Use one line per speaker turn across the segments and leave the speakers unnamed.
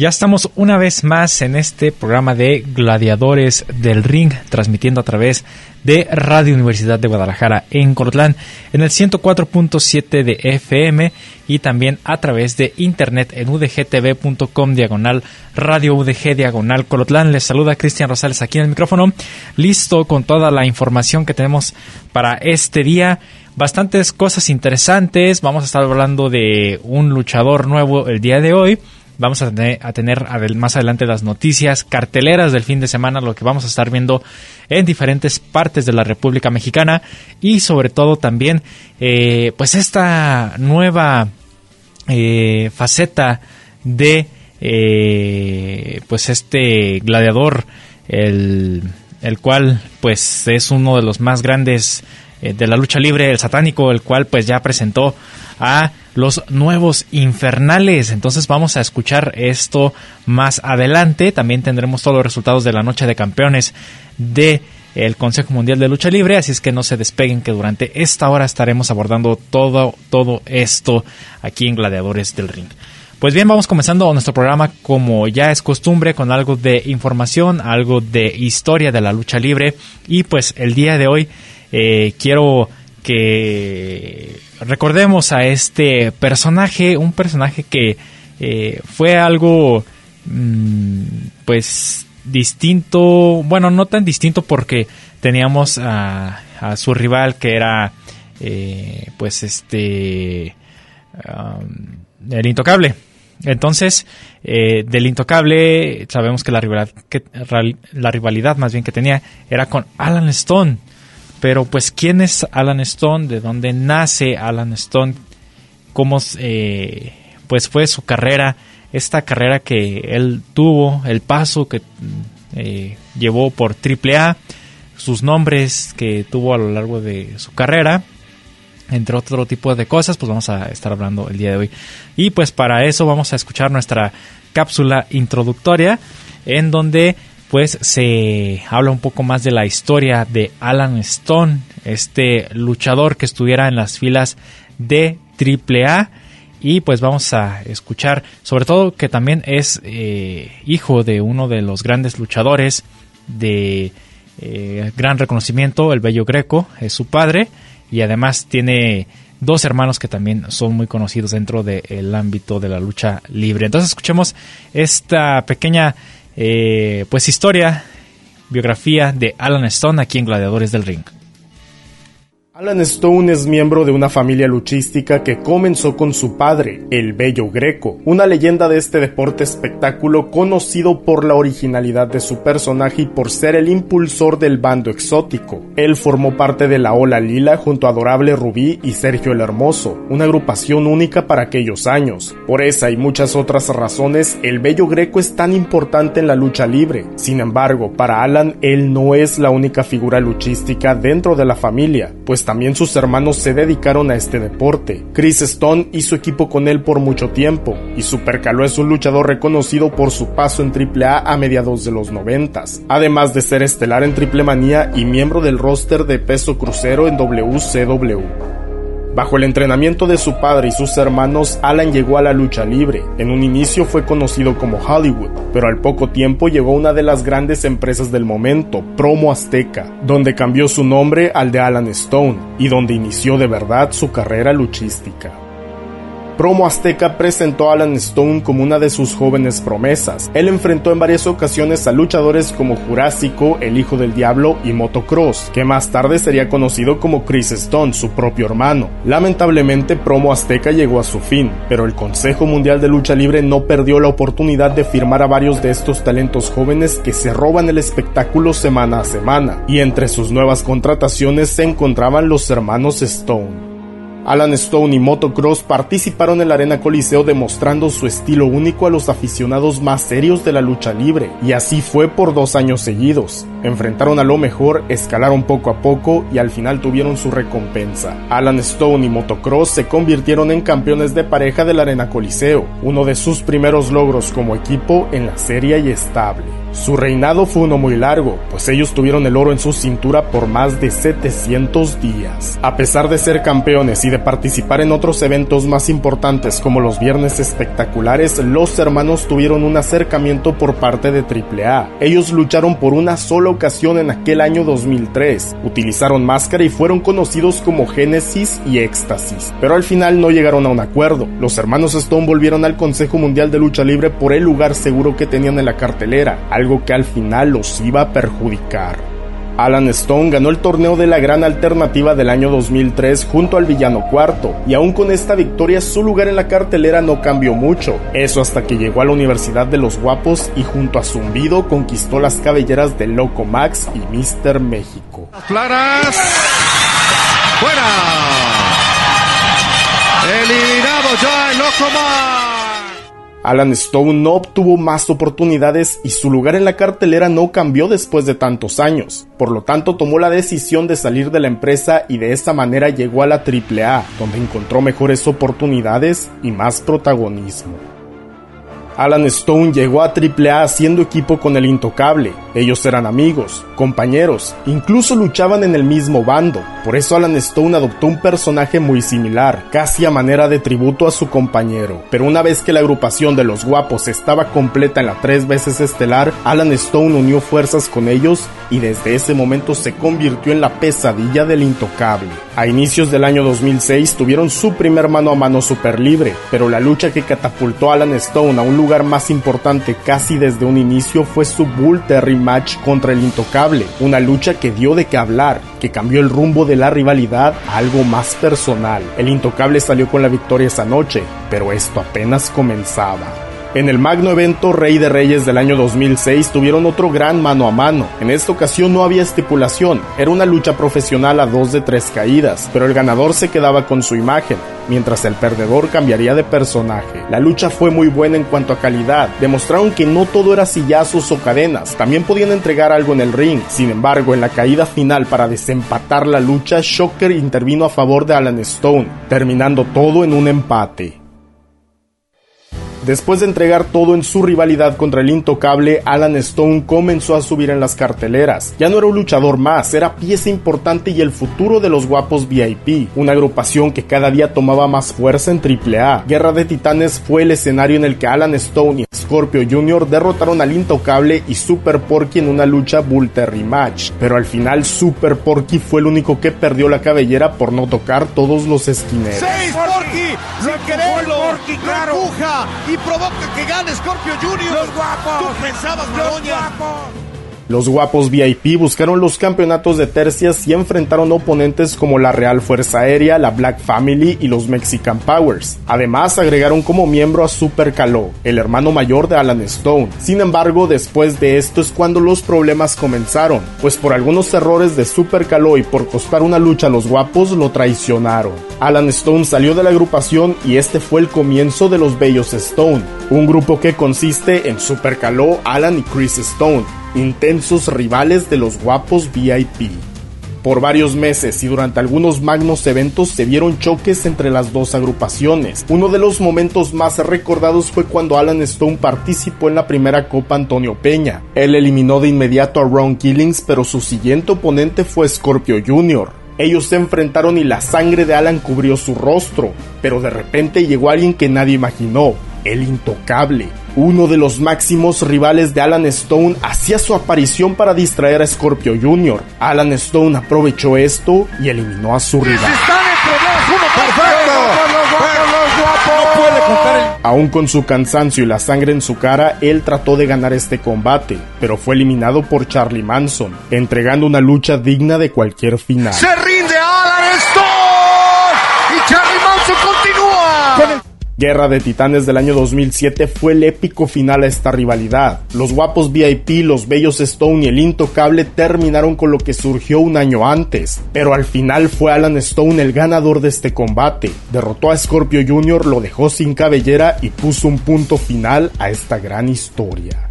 Ya estamos una vez más en este programa de Gladiadores del Ring, transmitiendo a través de Radio Universidad de Guadalajara en Colotlán, en el 104.7 de FM y también a través de internet en udgtv.com diagonal Radio UDG diagonal Colotlán. Les saluda Cristian Rosales aquí en el micrófono, listo con toda la información que tenemos para este día bastantes cosas interesantes. Vamos a estar hablando de un luchador nuevo el día de hoy. Vamos a tener, más adelante las noticias carteleras del fin de semana, lo que vamos a estar viendo en diferentes partes de la República Mexicana y sobre todo también eh, pues esta nueva eh, faceta de eh, pues este gladiador el, el cual pues es uno de los más grandes de la lucha libre, el satánico, el cual pues ya presentó a los nuevos infernales. Entonces vamos a escuchar esto más adelante. También tendremos todos los resultados de la noche de campeones de el Consejo Mundial de Lucha Libre, así es que no se despeguen que durante esta hora estaremos abordando todo todo esto aquí en Gladiadores del Ring. Pues bien, vamos comenzando nuestro programa como ya es costumbre con algo de información, algo de historia de la lucha libre y pues el día de hoy eh, quiero que recordemos a este personaje, un personaje que eh, fue algo mm, pues distinto, bueno, no tan distinto porque teníamos a, su rival que era eh, pues este um, el intocable. Entonces, eh, del intocable sabemos que la que, la rivalidad más bien que tenía era con Alan Stone. Pero pues, ¿quién es Alan Stone? ¿De dónde nace Alan Stone? ¿Cómo eh, pues fue su carrera? Esta carrera que él tuvo, el paso que eh, llevó por AAA, sus nombres que tuvo a lo largo de su carrera, entre otro tipo de cosas, pues vamos a estar hablando el día de hoy. Y pues para eso vamos a escuchar nuestra cápsula introductoria en donde pues se habla un poco más de la historia de Alan Stone, este luchador que estuviera en las filas de AAA y pues vamos a escuchar sobre todo que también es eh, hijo de uno de los grandes luchadores de eh, gran reconocimiento, el Bello Greco, es su padre y además tiene dos hermanos que también son muy conocidos dentro del ámbito de la lucha libre. Entonces escuchemos esta pequeña eh, pues historia, biografía de Alan Stone aquí en Gladiadores del Ring.
Alan Stone es miembro de una familia luchística que comenzó con su padre, el Bello Greco, una leyenda de este deporte espectáculo conocido por la originalidad de su personaje y por ser el impulsor del bando exótico. Él formó parte de la Ola Lila junto a Adorable Rubí y Sergio el Hermoso, una agrupación única para aquellos años. Por esa y muchas otras razones, el Bello Greco es tan importante en la lucha libre. Sin embargo, para Alan, él no es la única figura luchística dentro de la familia, pues también sus hermanos se dedicaron a este deporte. Chris Stone hizo equipo con él por mucho tiempo, y Super Caló es un luchador reconocido por su paso en AAA a mediados de los 90, además de ser estelar en Triple Manía y miembro del roster de peso crucero en WCW. Bajo el entrenamiento de su padre y sus hermanos, Alan llegó a la lucha libre. En un inicio fue conocido como Hollywood, pero al poco tiempo llegó una de las grandes empresas del momento, Promo Azteca, donde cambió su nombre al de Alan Stone y donde inició de verdad su carrera luchística. Promo Azteca presentó a Alan Stone como una de sus jóvenes promesas. Él enfrentó en varias ocasiones a luchadores como Jurásico, El Hijo del Diablo y Motocross, que más tarde sería conocido como Chris Stone, su propio hermano. Lamentablemente, Promo Azteca llegó a su fin, pero el Consejo Mundial de Lucha Libre no perdió la oportunidad de firmar a varios de estos talentos jóvenes que se roban el espectáculo semana a semana, y entre sus nuevas contrataciones se encontraban los hermanos Stone. Alan Stone y Motocross participaron en la Arena Coliseo demostrando su estilo único a los aficionados más serios de la lucha libre, y así fue por dos años seguidos. Enfrentaron a lo mejor, escalaron poco a poco y al final tuvieron su recompensa. Alan Stone y Motocross se convirtieron en campeones de pareja de la Arena Coliseo, uno de sus primeros logros como equipo en la serie y estable. Su reinado fue uno muy largo, pues ellos tuvieron el oro en su cintura por más de 700 días. A pesar de ser campeones y de participar en otros eventos más importantes como los Viernes Espectaculares, los hermanos tuvieron un acercamiento por parte de AAA. Ellos lucharon por una sola ocasión en aquel año 2003, utilizaron máscara y fueron conocidos como Génesis y Éxtasis, pero al final no llegaron a un acuerdo. Los hermanos Stone volvieron al Consejo Mundial de Lucha Libre por el lugar seguro que tenían en la cartelera algo que al final los iba a perjudicar. Alan Stone ganó el torneo de la Gran Alternativa del año 2003 junto al Villano Cuarto, y aún con esta victoria su lugar en la cartelera no cambió mucho, eso hasta que llegó a la Universidad de los Guapos y junto a Zumbido conquistó las cabelleras de Loco Max y Mr. México.
Claras, fuera, eliminado ya el Loco Max.
Alan Stone no obtuvo más oportunidades y su lugar en la cartelera no cambió después de tantos años. Por lo tanto, tomó la decisión de salir de la empresa y de esta manera llegó a la AAA, donde encontró mejores oportunidades y más protagonismo. Alan Stone llegó a AAA haciendo equipo con el Intocable. Ellos eran amigos, compañeros, incluso luchaban en el mismo bando. Por eso Alan Stone adoptó un personaje muy similar, casi a manera de tributo a su compañero. Pero una vez que la agrupación de los guapos estaba completa en la tres veces estelar, Alan Stone unió fuerzas con ellos y desde ese momento se convirtió en la pesadilla del Intocable. A inicios del año 2006 tuvieron su primer mano a mano super libre, pero la lucha que catapultó a Alan Stone a un lugar más importante casi desde un inicio fue su Bull Terry match contra el Intocable, una lucha que dio de qué hablar, que cambió el rumbo de la rivalidad a algo más personal. El Intocable salió con la victoria esa noche, pero esto apenas comenzaba. En el magno evento Rey de Reyes del año 2006 tuvieron otro gran mano a mano. En esta ocasión no había estipulación, era una lucha profesional a dos de tres caídas, pero el ganador se quedaba con su imagen, mientras el perdedor cambiaría de personaje. La lucha fue muy buena en cuanto a calidad, demostraron que no todo era sillazos o cadenas, también podían entregar algo en el ring. Sin embargo, en la caída final para desempatar la lucha, Shocker intervino a favor de Alan Stone, terminando todo en un empate. Después de entregar todo en su rivalidad contra el intocable, Alan Stone comenzó a subir en las carteleras. Ya no era un luchador más, era pieza importante y el futuro de los guapos VIP, una agrupación que cada día tomaba más fuerza en AAA. Guerra de Titanes fue el escenario en el que Alan Stone y Scorpio Jr. derrotaron al intocable y Super Porky en una lucha Bull Terry match. Pero al final Super Porky fue el único que perdió la cabellera por no tocar todos los esquineros.
¡Seis, Porky! ¡Sin quererlo! Porky, claro. empuja y provoca que gane Scorpio Jr.
¡Los guapos!
¿Tú pensabas,
¡Los
Maroña?
guapos!
Los guapos VIP buscaron los campeonatos de tercias y enfrentaron oponentes como la Real Fuerza Aérea, la Black Family y los Mexican Powers. Además, agregaron como miembro a Super Caló, el hermano mayor de Alan Stone. Sin embargo, después de esto es cuando los problemas comenzaron, pues por algunos errores de Super Caló y por costar una lucha a los guapos lo traicionaron. Alan Stone salió de la agrupación y este fue el comienzo de los Bellos Stone, un grupo que consiste en Super Caló, Alan y Chris Stone, intensos rivales de los guapos VIP. Por varios meses y durante algunos magnos eventos se vieron choques entre las dos agrupaciones. Uno de los momentos más recordados fue cuando Alan Stone participó en la primera Copa Antonio Peña. Él eliminó de inmediato a Ron Killings, pero su siguiente oponente fue Scorpio Jr. Ellos se enfrentaron y la sangre de Alan cubrió su rostro, pero de repente llegó alguien que nadie imaginó, el intocable. Uno de los máximos rivales de Alan Stone hacía su aparición para distraer a Scorpio Jr. Alan Stone aprovechó esto y eliminó a su rival. Aún con su cansancio y la sangre en su cara, él trató de ganar este combate, pero fue eliminado por Charlie Manson, entregando una lucha digna de cualquier final.
Se rinde Alan Stone y Charlie Manson continúa.
Guerra de Titanes del año 2007 fue el épico final a esta rivalidad. Los guapos VIP, los bellos Stone y el intocable terminaron con lo que surgió un año antes, pero al final fue Alan Stone el ganador de este combate. Derrotó a Scorpio Jr., lo dejó sin cabellera y puso un punto final a esta gran historia.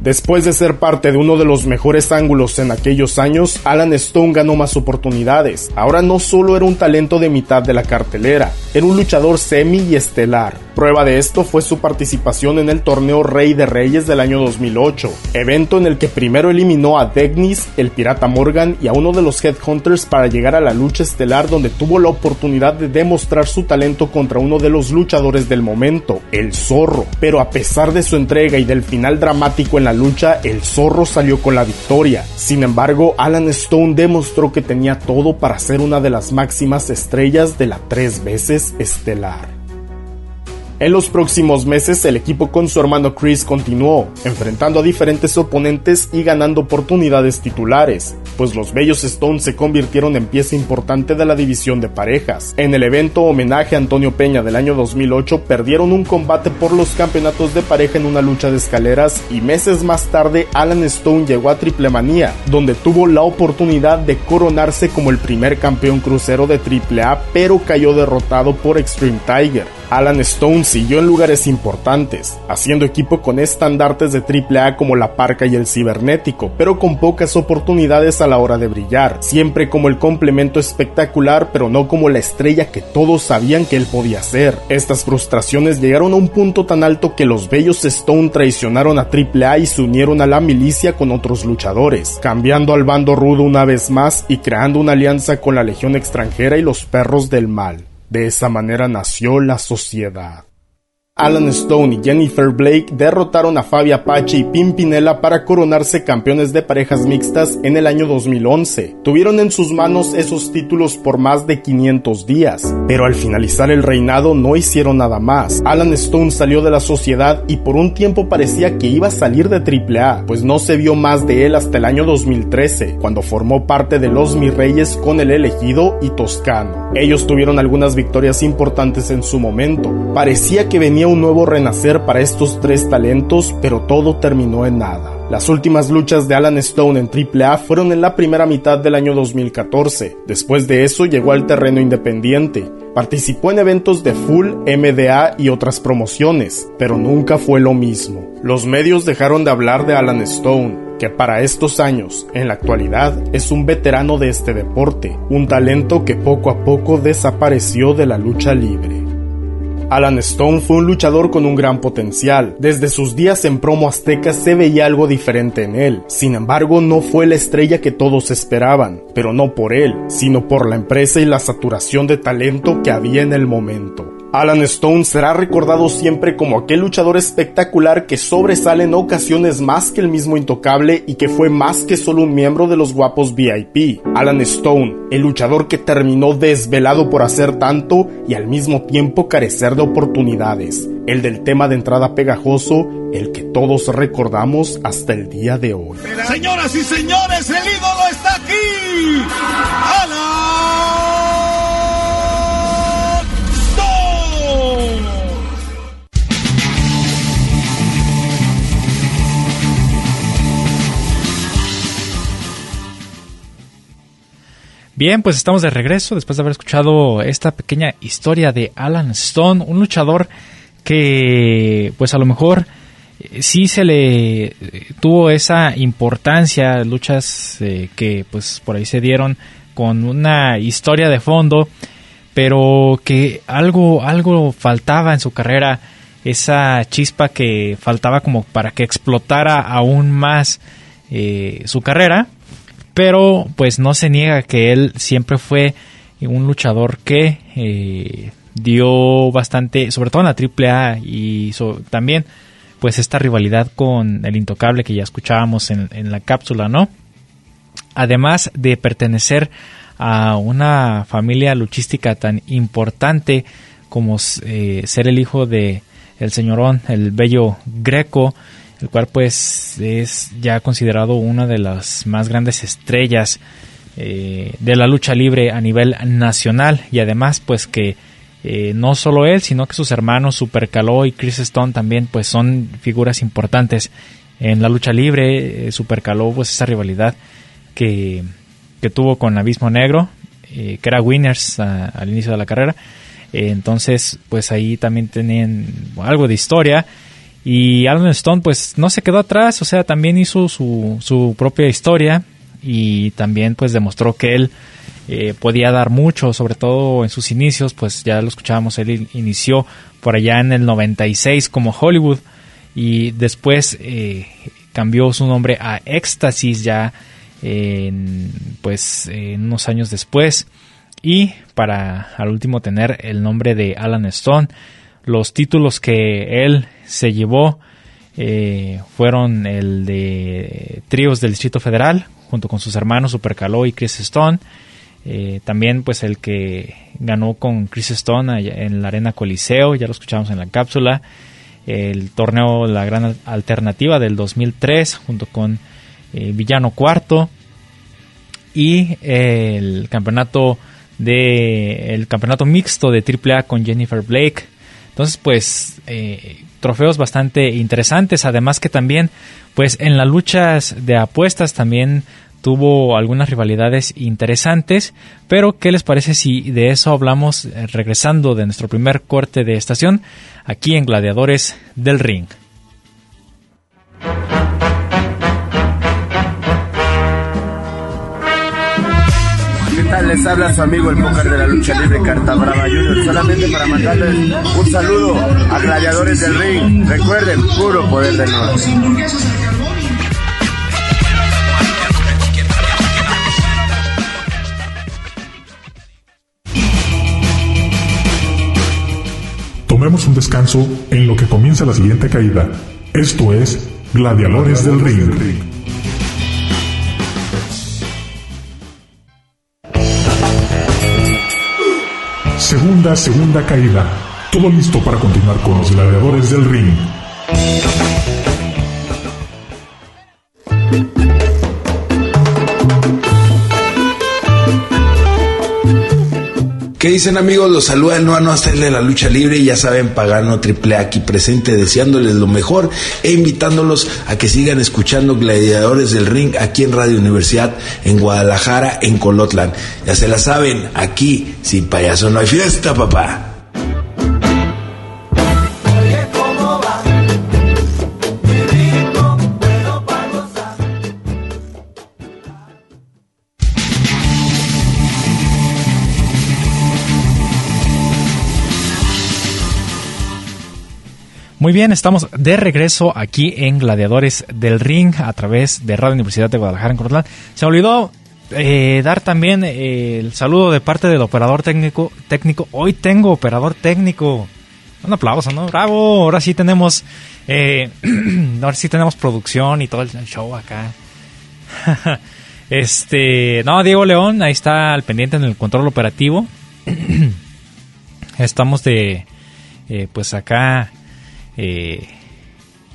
Después de ser parte de uno de los mejores ángulos en aquellos años, Alan Stone ganó más oportunidades. Ahora no solo era un talento de mitad de la cartelera, era un luchador semi y estelar. Prueba de esto fue su participación en el torneo Rey de Reyes del año 2008, evento en el que primero eliminó a Degnis, el pirata Morgan y a uno de los Headhunters para llegar a la lucha estelar donde tuvo la oportunidad de demostrar su talento contra uno de los luchadores del momento, el Zorro. Pero a pesar de su entrega y del final dramático en la lucha, el zorro salió con la victoria. Sin embargo, Alan Stone demostró que tenía todo para ser una de las máximas estrellas de la tres veces estelar. En los próximos meses el equipo con su hermano Chris continuó, enfrentando a diferentes oponentes y ganando oportunidades titulares, pues los Bellos Stones se convirtieron en pieza importante de la división de parejas. En el evento homenaje a Antonio Peña del año 2008 perdieron un combate por los campeonatos de pareja en una lucha de escaleras y meses más tarde Alan Stone llegó a Triple Manía, donde tuvo la oportunidad de coronarse como el primer campeón crucero de AAA pero cayó derrotado por Extreme Tiger. Alan Stone siguió en lugares importantes, haciendo equipo con estandartes de AAA como la Parca y el Cibernético, pero con pocas oportunidades a la hora de brillar, siempre como el complemento espectacular, pero no como la estrella que todos sabían que él podía ser. Estas frustraciones llegaron a un punto tan alto que los bellos Stone traicionaron a AAA y se unieron a la milicia con otros luchadores, cambiando al bando rudo una vez más y creando una alianza con la Legión extranjera y los perros del mal. De esa manera nació la sociedad. Alan Stone y Jennifer Blake derrotaron a Fabi Apache y Pimpinela para coronarse campeones de parejas mixtas en el año 2011. Tuvieron en sus manos esos títulos por más de 500 días, pero al finalizar el reinado no hicieron nada más. Alan Stone salió de la sociedad y por un tiempo parecía que iba a salir de AAA, pues no se vio más de él hasta el año 2013, cuando formó parte de los Mi Reyes con el elegido y Toscano. Ellos tuvieron algunas victorias importantes en su momento. Parecía que venía un nuevo renacer para estos tres talentos, pero todo terminó en nada. Las últimas luchas de Alan Stone en AAA fueron en la primera mitad del año 2014. Después de eso llegó al terreno independiente. Participó en eventos de Full, MDA y otras promociones, pero nunca fue lo mismo. Los medios dejaron de hablar de Alan Stone, que para estos años, en la actualidad, es un veterano de este deporte, un talento que poco a poco desapareció de la lucha libre. Alan Stone fue un luchador con un gran potencial. Desde sus días en promo azteca se veía algo diferente en él. Sin embargo, no fue la estrella que todos esperaban, pero no por él, sino por la empresa y la saturación de talento que había en el momento. Alan Stone será recordado siempre como aquel luchador espectacular que sobresale en ocasiones más que el mismo intocable y que fue más que solo un miembro de los guapos VIP. Alan Stone, el luchador que terminó desvelado por hacer tanto y al mismo tiempo carecer de oportunidades. El del tema de entrada pegajoso, el que todos recordamos hasta el día de hoy.
Señoras y señores,
Bien, pues estamos de regreso después de haber escuchado esta pequeña historia de Alan Stone, un luchador que pues a lo mejor eh, sí se le eh, tuvo esa importancia, luchas eh, que pues por ahí se dieron con una historia de fondo, pero que algo algo faltaba en su carrera, esa chispa que faltaba como para que explotara aún más su carrera pero pues no se niega que él siempre fue un luchador que eh, dio bastante, sobre todo en la AAA y también pues esta rivalidad con el intocable que ya escuchábamos en, en la cápsula, ¿no? Además de pertenecer a una familia luchística tan importante como ser el hijo de el señorón, el bello Greco, el cual pues es ya considerado una de las más grandes estrellas eh, de la lucha libre a nivel nacional. Y además pues que eh, no solo él sino que sus hermanos Super Caló y Chris Stone también pues son figuras importantes en la lucha libre. Eh, Super pues esa rivalidad que, que tuvo con Abismo Negro que era winners al inicio de la carrera. Entonces pues ahí también tenían algo de historia y Alan Stone pues no se quedó atrás, o sea, también hizo su, su propia historia y también pues demostró que él eh, podía dar mucho, sobre todo en sus inicios, pues ya lo escuchábamos, él inició por allá en el 96 como Hollywood y después eh, cambió su nombre a Éxtasis ya en, pues unos años después. Y para al último tener el nombre de Alan Stone los títulos que él se llevó eh, fueron el de tríos del Distrito Federal, junto con sus hermanos Supercaló y Chris Stone. Eh, también pues el que ganó con Chris Stone en la Arena Coliseo, ya lo escuchamos en la cápsula. El torneo La Gran Alternativa del 2003 junto con eh, Villano Cuarto. Y el campeonato de el campeonato mixto de AAA con Jennifer Blake entonces, pues, eh, trofeos bastante interesantes. Además que también, pues, en las luchas de apuestas también tuvo algunas rivalidades interesantes. Pero, ¿qué les parece si de eso hablamos eh, regresando de nuestro primer corte de estación aquí en Gladiadores del Ring?
Les habla su amigo el póker de la lucha libre Carta Brava Junior, solamente para mandarles un saludo a gladiadores del ring. Recuerden, puro poder de nuevo.
Tomemos un descanso en lo que comienza la siguiente caída. Esto es Gladiadores del Ring. Segunda, segunda caída. Todo listo para continuar con los gladiadores del ring.
¿Qué dicen amigos? Los saluda el Noano hasta de la lucha libre y ya saben, Pagano Triple aquí presente deseándoles lo mejor e invitándolos a que sigan escuchando Gladiadores del Ring aquí en Radio Universidad en Guadalajara, en Colotlan. Ya se la saben, aquí sin payaso no hay fiesta, papá.
Muy bien, estamos de regreso aquí en Gladiadores del Ring a través de Radio Universidad de Guadalajara en Cortland. Se olvidó eh, dar también eh, el saludo de parte del operador técnico. técnico. Hoy tengo operador técnico. Un aplauso, ¿no? Bravo. Ahora sí tenemos, eh, ahora sí tenemos producción y todo el show acá. este, no, Diego León, ahí está al pendiente en el control operativo. Estamos de, pues acá eh,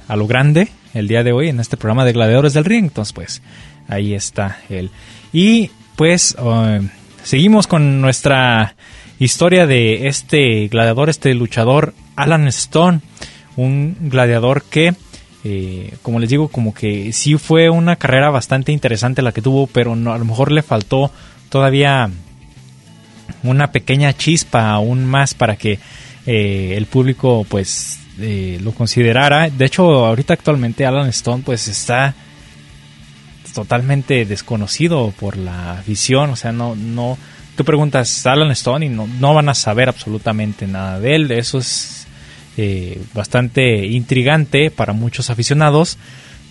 a lo grande el día de hoy en este programa de Gladiadores del Ring. Entonces, pues ahí está él. Y pues uh, seguimos con nuestra historia de este gladiador, este luchador Alan Stone, un gladiador que, eh, como les digo, como que sí fue una carrera bastante interesante la que tuvo, pero a lo mejor le faltó todavía una pequeña chispa aún más para que eh, el público pues lo considerara. De hecho, ahorita actualmente Alan Stone pues está totalmente desconocido por la visión, o sea, no, no, tú preguntas Alan Stone y no, no van a saber absolutamente nada de él, eso es eh, bastante intrigante para muchos aficionados,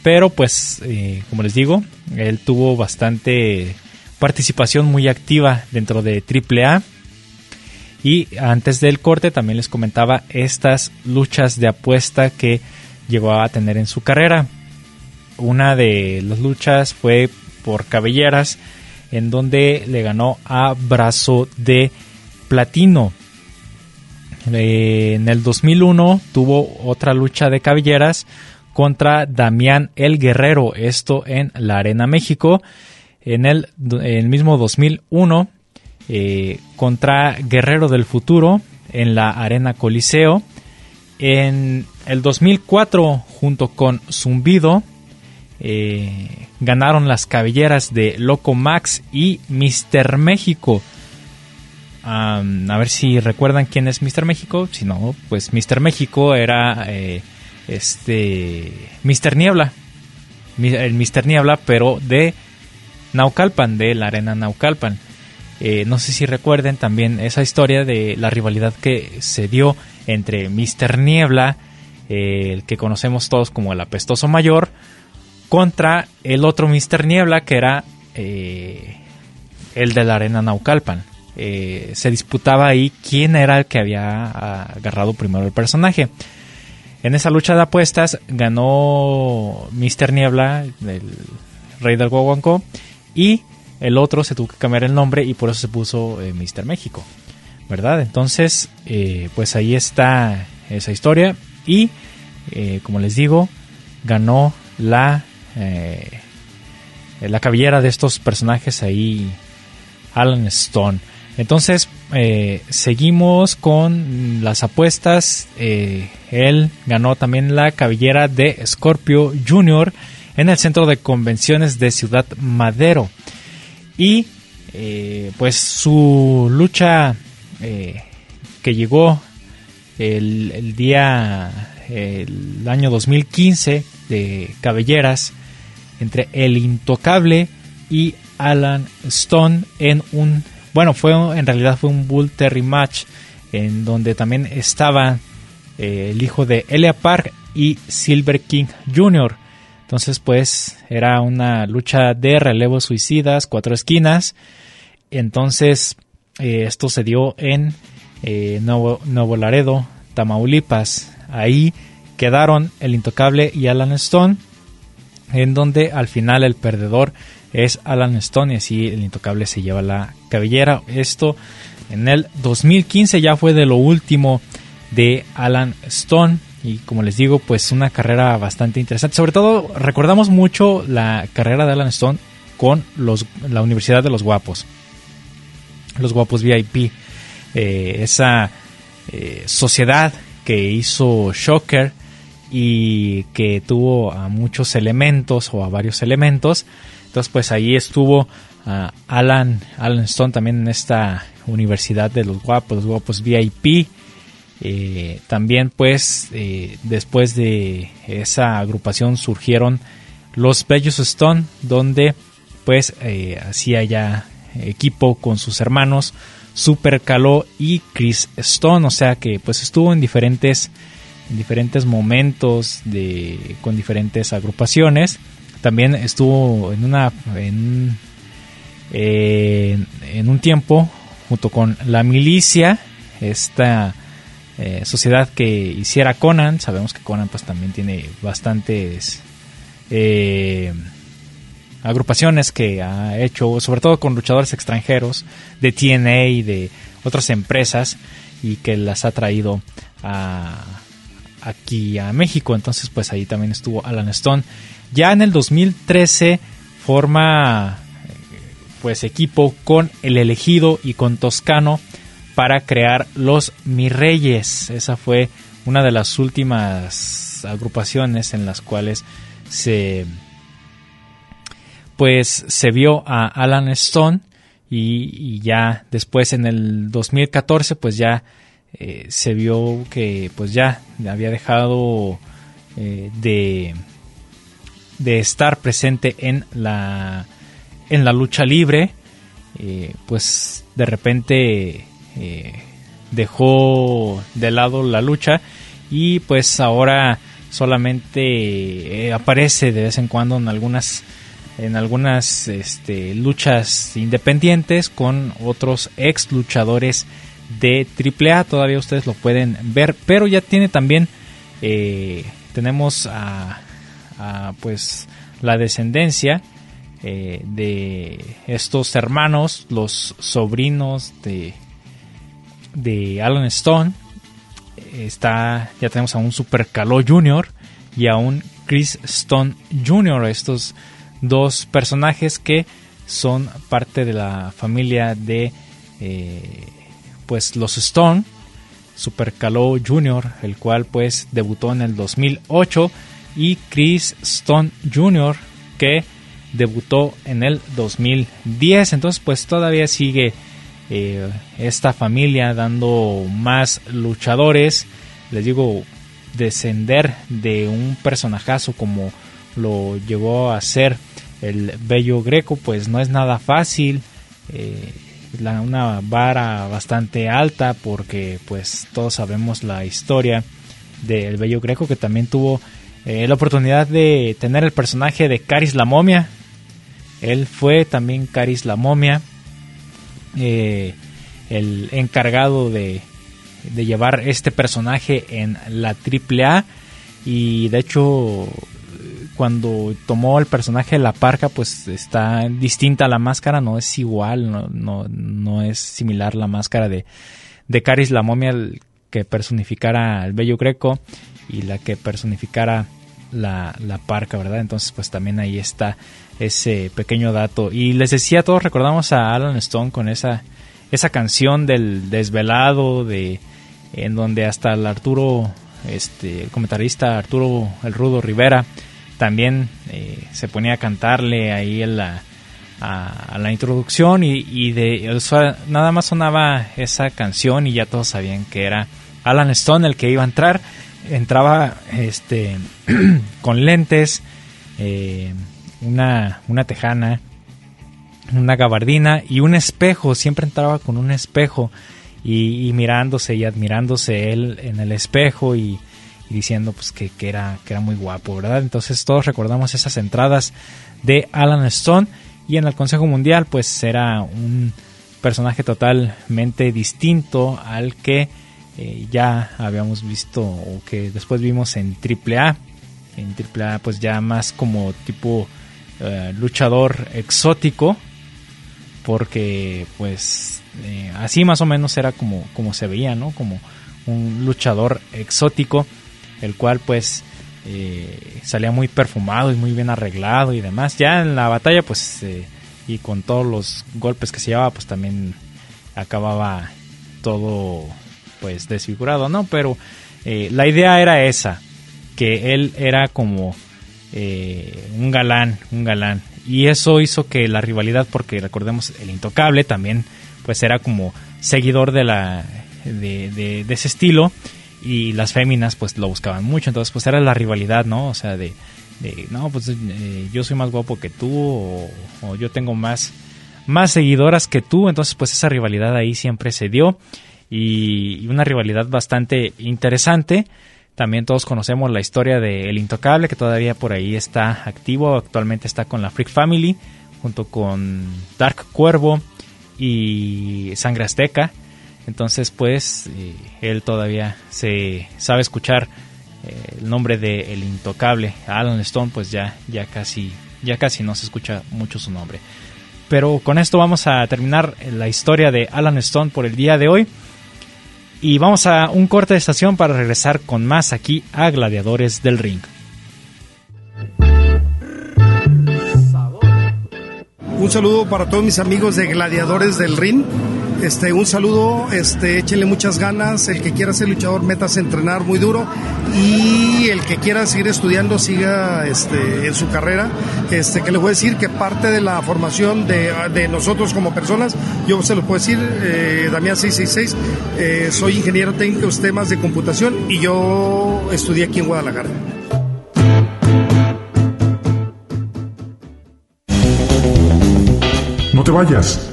pero pues, eh, como les digo, él tuvo bastante participación muy activa dentro de AAA y antes del corte también les comentaba estas luchas de apuesta que llegó a tener en su carrera. Una de las luchas fue por cabelleras, en donde le ganó a Brazo de Platino. Eh, en el 2001 tuvo otra lucha de cabelleras contra Damián el Guerrero, esto en la Arena México. En el, el mismo 2001 eh, contra Guerrero del Futuro en la Arena Coliseo. En el 2004 junto con Zumbido eh, ganaron las cabelleras de Loco Max y Mister México. a ver si recuerdan quién es Mister México. Si no, pues Mister México era eh, este Mister Niebla. El Mister Niebla, pero de Naucalpan, de la arena Naucalpan. Eh, no sé si recuerden también esa historia de la rivalidad que se dio entre Mister Niebla, el que conocemos todos como el apestoso mayor, contra el otro Mr. Niebla que era eh, el de la arena Naucalpan. Eh, se disputaba ahí quién era el que había agarrado primero el personaje. En esa lucha de apuestas ganó Mr. Niebla, el rey del Guaguancó, y el otro se tuvo que cambiar el nombre y por eso se puso eh, Mr. México, ¿verdad? Entonces, pues ahí está esa historia y, como les digo, ganó la eh, la cabellera de estos personajes ahí, Alan Stone. Entonces, eh, seguimos con las apuestas. Eh, él ganó también la cabellera de Scorpio Jr. en el centro de convenciones de Ciudad Madero. Y pues su lucha que llegó el, el día, el año 2015 de cabelleras entre el intocable y Alan Stone en un bueno fue en realidad fue un Bull Terry match en donde también estaba eh, el hijo de Elia Park y Silver King Jr. Entonces pues era una lucha de relevos suicidas, cuatro esquinas. Entonces eh, esto se dio en eh, Nuevo, Nuevo Laredo, Tamaulipas. Ahí quedaron el intocable y Alan Stone en donde al final el perdedor es Alan Stone y así el intocable se lleva la cabellera. Esto en el 2015 ya fue de lo último de Alan Stone y como les digo pues una carrera bastante interesante. Sobre todo recordamos mucho la carrera de Alan Stone con los, la Universidad de los Guapos. Los Guapos VIP. Eh, esa eh, sociedad que hizo Shocker y que tuvo a muchos elementos o a varios elementos. Entonces pues ahí estuvo ah, Alan, Alan Stone también en esta Universidad de los Guapos, los Guapos VIP. Eh, también pues eh, después de esa agrupación surgieron los Bellos Stone donde pues eh, hacía ya equipo con sus hermanos Super Caló y Chris Stone o sea que pues estuvo en diferentes en diferentes momentos de, con diferentes agrupaciones. También estuvo en una en, en un tiempo junto con la milicia, esta eh, sociedad que hiciera Conan. Sabemos que Conan pues también tiene bastantes eh, agrupaciones que ha hecho, sobre todo con luchadores extranjeros de TNA y de otras empresas y que las ha traído a, aquí a México. Entonces, pues ahí también estuvo Alan Stone. Ya en el 2013 forma pues equipo con el elegido y con Toscano para crear los Mi Reyes. Esa fue una de las últimas agrupaciones en las cuales se pues se vio a Alan Stone y, y ya después en el 2014 pues ya eh, se vio que pues ya había dejado eh, de, de estar presente en la, en la lucha libre, eh, pues de repente dejó de lado la lucha y pues ahora solamente aparece de vez en cuando en algunas en algunas este, luchas independientes con otros ex luchadores de AAA. Todavía ustedes lo pueden ver, pero ya tiene también, eh, tenemos a, pues la descendencia eh, de estos hermanos, los sobrinos de, de Alan Stone, está, ya tenemos a un Super Caló Jr. y a un Chris Stone Jr. Estos dos personajes que son parte de la familia de eh, pues los Stone, Super Caló Jr., el cual pues debutó en el 2008 y Chris Stone Jr. que debutó en el 2010 entonces pues todavía sigue eh, esta familia dando más luchadores les digo descender de un personajazo como lo llevó a ser el bello greco pues no es nada fácil eh, una vara bastante alta porque pues todos sabemos la historia del bello greco que también tuvo eh, la oportunidad de tener el personaje de Caris la momia. Él fue también Caris la momia, eh, el encargado de, llevar este personaje en la AAA. Y de hecho, cuando tomó el personaje de la parca, pues está distinta la máscara, no es igual, no, no, no es similar la máscara de, de Caris la momia que personificara al bello greco y la que personificara la, la parca, ¿verdad? Entonces pues también ahí está ese pequeño dato. Y les decía, todos recordamos a Alan Stone con esa, esa canción del desvelado, de, en donde hasta el Arturo, este, el comentarista Arturo El Rudo Rivera, también eh, se ponía a cantarle ahí en la, a, la introducción y, de nada más sonaba esa canción y ya todos sabían que era Alan Stone el que iba a entrar entraba este con lentes eh, una, una tejana una gabardina y un espejo siempre entraba con un espejo y, mirándose y admirándose él en el espejo y, diciendo pues que, que, era, que era muy guapo, ¿verdad? Entonces todos recordamos esas entradas de Alan Stone y en el Consejo Mundial pues era un personaje totalmente distinto al que eh, ya habíamos visto o que después vimos en AAA. En AAA pues ya más como tipo eh, luchador exótico porque pues eh, así más o menos era como, como se veía, ¿no? Como un luchador exótico, el cual pues salía muy perfumado y muy bien arreglado y demás. Ya en la batalla pues y con todos los golpes que se llevaba pues también acababa todo pues desfigurado, ¿no? Pero eh, la idea era esa, que él era como eh, un galán, un galán. Y eso hizo que la rivalidad, porque recordemos, el intocable también, pues era como seguidor de la de, ese estilo y las féminas pues lo buscaban mucho entonces pues era la rivalidad no o sea de, no pues eh, yo soy más guapo que tú o, o, yo tengo más más seguidoras que tú entonces pues esa rivalidad ahí siempre se dio y una rivalidad bastante interesante. También todos conocemos la historia de El Intocable, que todavía por ahí está activo. Actualmente está con la Freak Family, junto con Dark Cuervo y Sangre Azteca. Entonces, pues, eh, él todavía se sabe escuchar eh, el nombre de El Intocable. Alan Stone, pues ya, ya casi, ya casi no se escucha mucho su nombre. Pero con esto vamos a terminar la historia de Alan Stone por el día de hoy. Y vamos a un corte de estación para regresar con más aquí a Gladiadores del Ring.
Un saludo para todos mis amigos de Gladiadores del Ring. Este, un saludo, este, échenle muchas ganas. El que quiera ser luchador, métase a entrenar muy duro. Y el que quiera seguir estudiando, siga este, en su carrera. Este, que le voy a decir que parte de la formación de, de nosotros como personas, yo se lo puedo decir, eh, Damián 666, eh, soy ingeniero técnico en temas de computación y yo estudié aquí en Guadalajara.
No te vayas.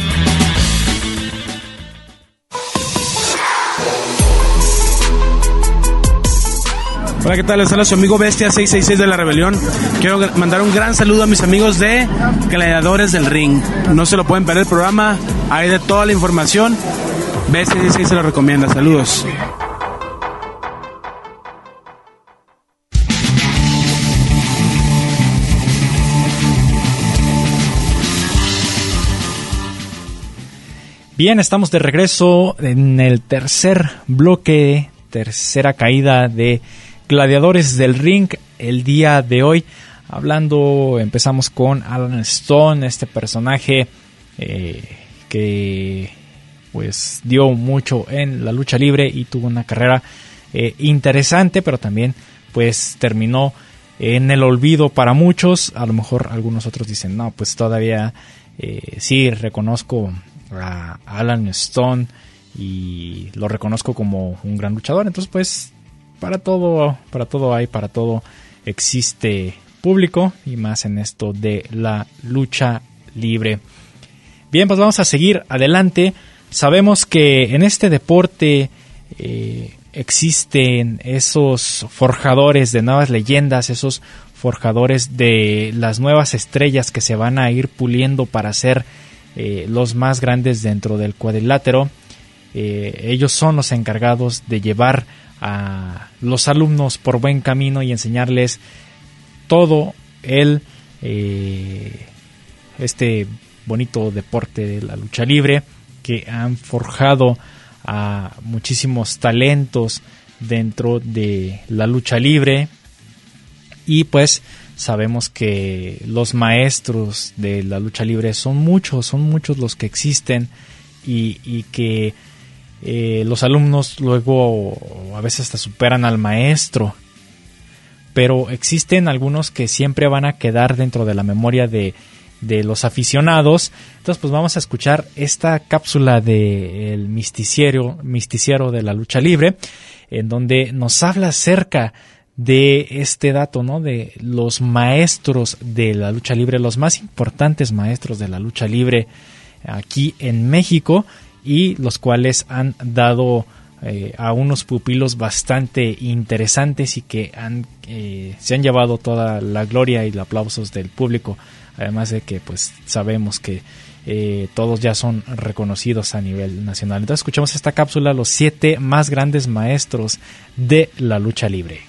¿Qué tal? Les habla su amigo Bestia 666 de la Rebelión. Quiero mandar un gran saludo a mis amigos de Gladiadores del Ring. No se lo pueden perder el programa, hay de toda la información B66 se lo recomienda. Saludos.
Bien, estamos de regreso en el tercer bloque, tercera caída de Gladiadores del Ring el día de hoy. Hablando, empezamos con Alan Stone, este personaje eh, que pues dio mucho en la lucha libre y tuvo una carrera eh, interesante, pero también pues terminó en el olvido para muchos. A lo mejor algunos otros dicen, no, pues todavía eh, sí reconozco a Alan Stone y lo reconozco como un gran luchador. Entonces, pues, para todo, para todo hay, para todo existe público y más en esto de la lucha libre. Bien, pues vamos a seguir adelante. Sabemos que en este deporte eh, existen esos forjadores de nuevas leyendas, esos forjadores de las nuevas estrellas que se van a ir puliendo para ser eh, los más grandes dentro del cuadrilátero. Eh, ellos son los encargados de llevar a los alumnos por buen camino y enseñarles todo el eh, este bonito deporte de la lucha libre que han forjado a muchísimos talentos dentro de la lucha libre. Y pues Sabemos que los maestros de la lucha libre son muchos, son muchos los que existen y, que eh, los alumnos luego a veces hasta superan al maestro. Pero existen algunos que siempre van a quedar dentro de la memoria de, los aficionados. Entonces, pues vamos a escuchar esta cápsula de misticiero de la lucha libre, en donde nos habla acerca de este dato, ¿no? De los maestros de la lucha libre, los más importantes maestros de la lucha libre aquí en México y los cuales han dado eh, a unos pupilos bastante interesantes y que han, eh, se han llevado toda la gloria y los aplausos del público, además de que pues sabemos que eh, todos ya son reconocidos a nivel nacional. Entonces escuchamos esta cápsula, los siete más grandes maestros de la lucha libre.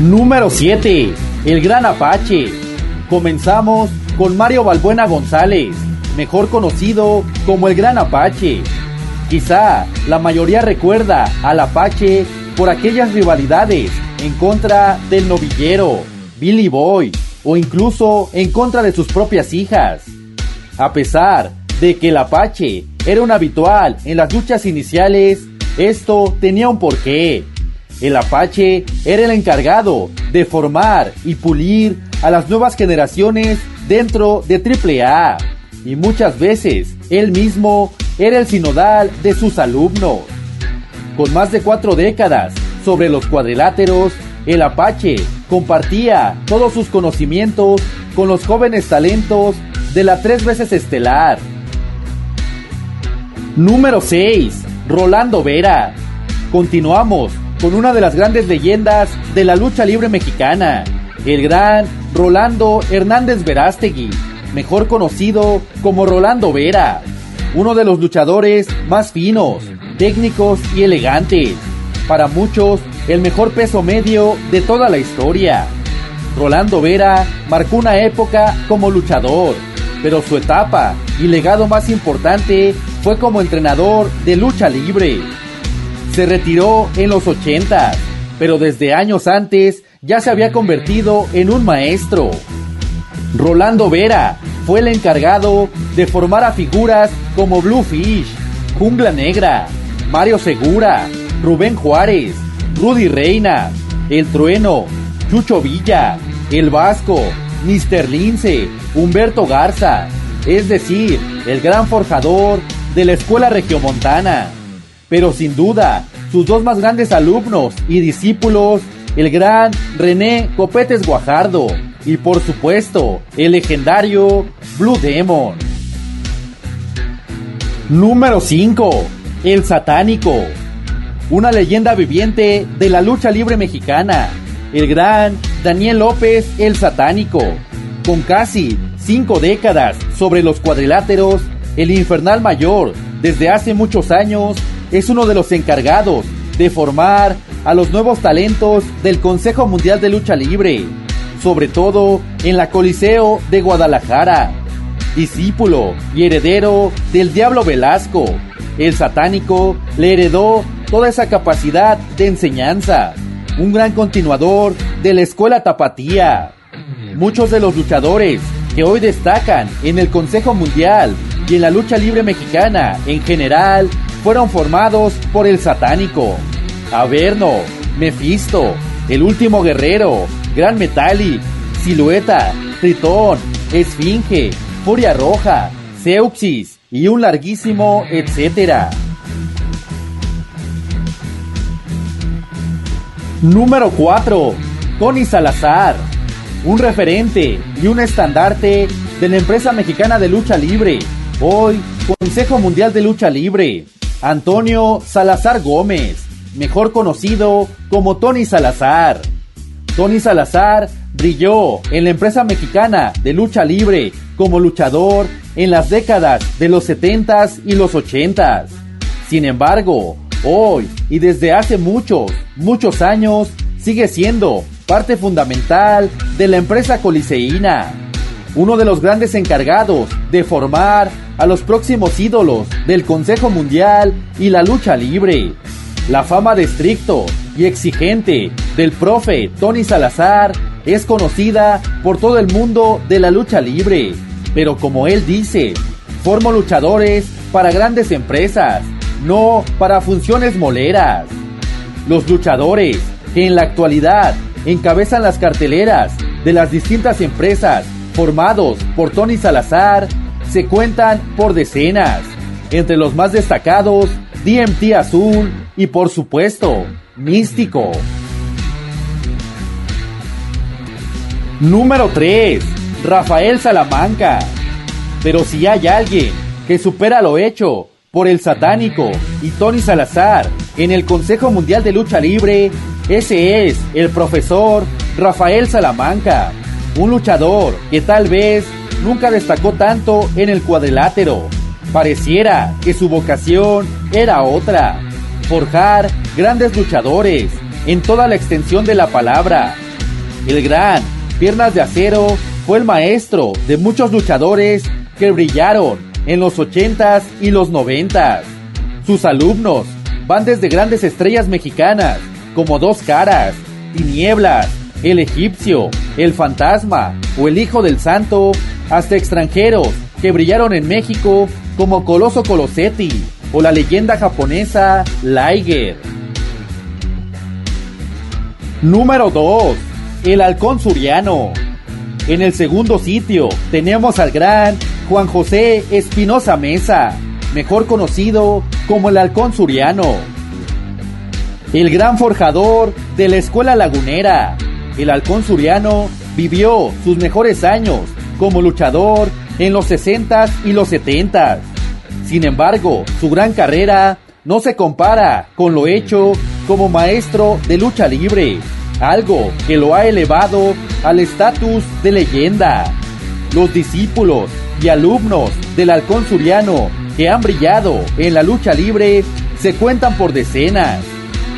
Número 7. El Gran Apache. Comenzamos con Mario Balbuena González, mejor conocido como el Gran Apache. Quizá la mayoría recuerda al Apache por aquellas rivalidades en contra del novillero, Billy Boy, o incluso en contra de sus propias hijas. A pesar de que el Apache era un habitual en las luchas iniciales, esto tenía un porqué. El Apache era el encargado de formar y pulir a las nuevas generaciones dentro de AAA y muchas veces él mismo era el sinodal de sus alumnos. Con más de cuatro décadas sobre los cuadriláteros, el Apache compartía todos sus conocimientos con los jóvenes talentos de la tres veces estelar. Número 6. Rolando Vera. Continuamos con una de las grandes leyendas de la lucha libre mexicana, el gran Rolando Hernández Verástegui, mejor conocido como Rolando Vera, uno de los luchadores más finos, técnicos y elegantes. Para muchos, el mejor peso medio de toda la historia. Rolando Vera marcó una época como luchador, pero su etapa y legado más importante fue como entrenador de lucha libre. Se retiró en los 80, pero desde años antes ya se había convertido en un maestro. Rolando Vera fue el encargado de formar a figuras como Bluefish, Jungla Negra, Mario Segura, Rubén Juárez, Rudy Reina, El Trueno, Chucho Villa, El Vasco, Mr. Lince, Humberto Garza, es decir, el gran forjador de la escuela regiomontana pero sin duda, sus dos más grandes alumnos y discípulos, el gran René Copetes Guajardo y por supuesto, el legendario Blue Demon. Número 5. El Satánico. Una leyenda viviente de la lucha libre mexicana. El gran Daniel López el Satánico. Con casi cinco décadas sobre los cuadriláteros, el infernal mayor, desde hace muchos años, es uno de los encargados de formar a los nuevos talentos del Consejo Mundial de Lucha Libre, sobre todo en la Coliseo de Guadalajara. Discípulo y heredero del Diablo Velasco, el satánico le heredó toda esa capacidad de enseñanza, un gran continuador de la escuela tapatía. Muchos de los luchadores que hoy destacan en el Consejo Mundial y en la lucha libre mexicana en general fueron formados por el satánico. Averno, Mephisto, el último guerrero, Gran Metallic, Silueta, Tritón, Esfinge, Furia Roja, Seuxis y un larguísimo etcétera. Número 4. Tony Salazar, un referente y un estandarte de la empresa mexicana de lucha libre, hoy Consejo Mundial de Lucha Libre, Antonio Salazar Gómez, mejor conocido como Tony Salazar. Tony Salazar brilló en la empresa mexicana de lucha libre como luchador en las décadas de los 70s y los 80s. Sin embargo, hoy y desde hace muchos, muchos años, sigue siendo parte fundamental de la empresa coliseína. Uno de los grandes encargados de formar a los próximos ídolos del Consejo Mundial y la lucha libre. La fama de estricto y exigente del profe Tony Salazar es conocida por todo el mundo de la lucha libre, pero como él dice, formo luchadores para grandes empresas, no para funciones moleras. Los luchadores que en la actualidad encabezan las carteleras de las distintas empresas formados por Tony Salazar se cuentan por decenas. Entre los más destacados, DMT Azul y por supuesto, Místico. Número 3. Rafael Salamanca. Pero si hay alguien que supera lo hecho por el satánico y Tony Salazar en el Consejo Mundial de Lucha Libre, ese es el profesor Rafael Salamanca, un luchador que tal vez nunca destacó tanto en el cuadrilátero. Pareciera que su vocación era otra, forjar grandes luchadores en toda la extensión de la palabra. El gran Piernas de Acero fue el maestro de muchos luchadores que brillaron en los 80s y los 90s. Sus alumnos van desde grandes estrellas mexicanas como Dos Caras, Tinieblas, El Egipcio, El Fantasma o El Hijo del Santo, hasta extranjeros que brillaron en México como Coloso Colosetti o la leyenda japonesa Liger. Número 2. El Halcón Suriano. En el segundo sitio tenemos al gran Juan José Espinosa Mesa, mejor conocido como el Halcón Suriano. El gran forjador de la Escuela Lagunera. El Halcón Suriano vivió sus mejores años como luchador en los 60s y los 70s. Sin embargo, su gran carrera no se compara con lo hecho como maestro de lucha libre algo que lo ha elevado al estatus de leyenda. Los discípulos y alumnos del halcón suriano que han brillado en la lucha libre se cuentan por decenas.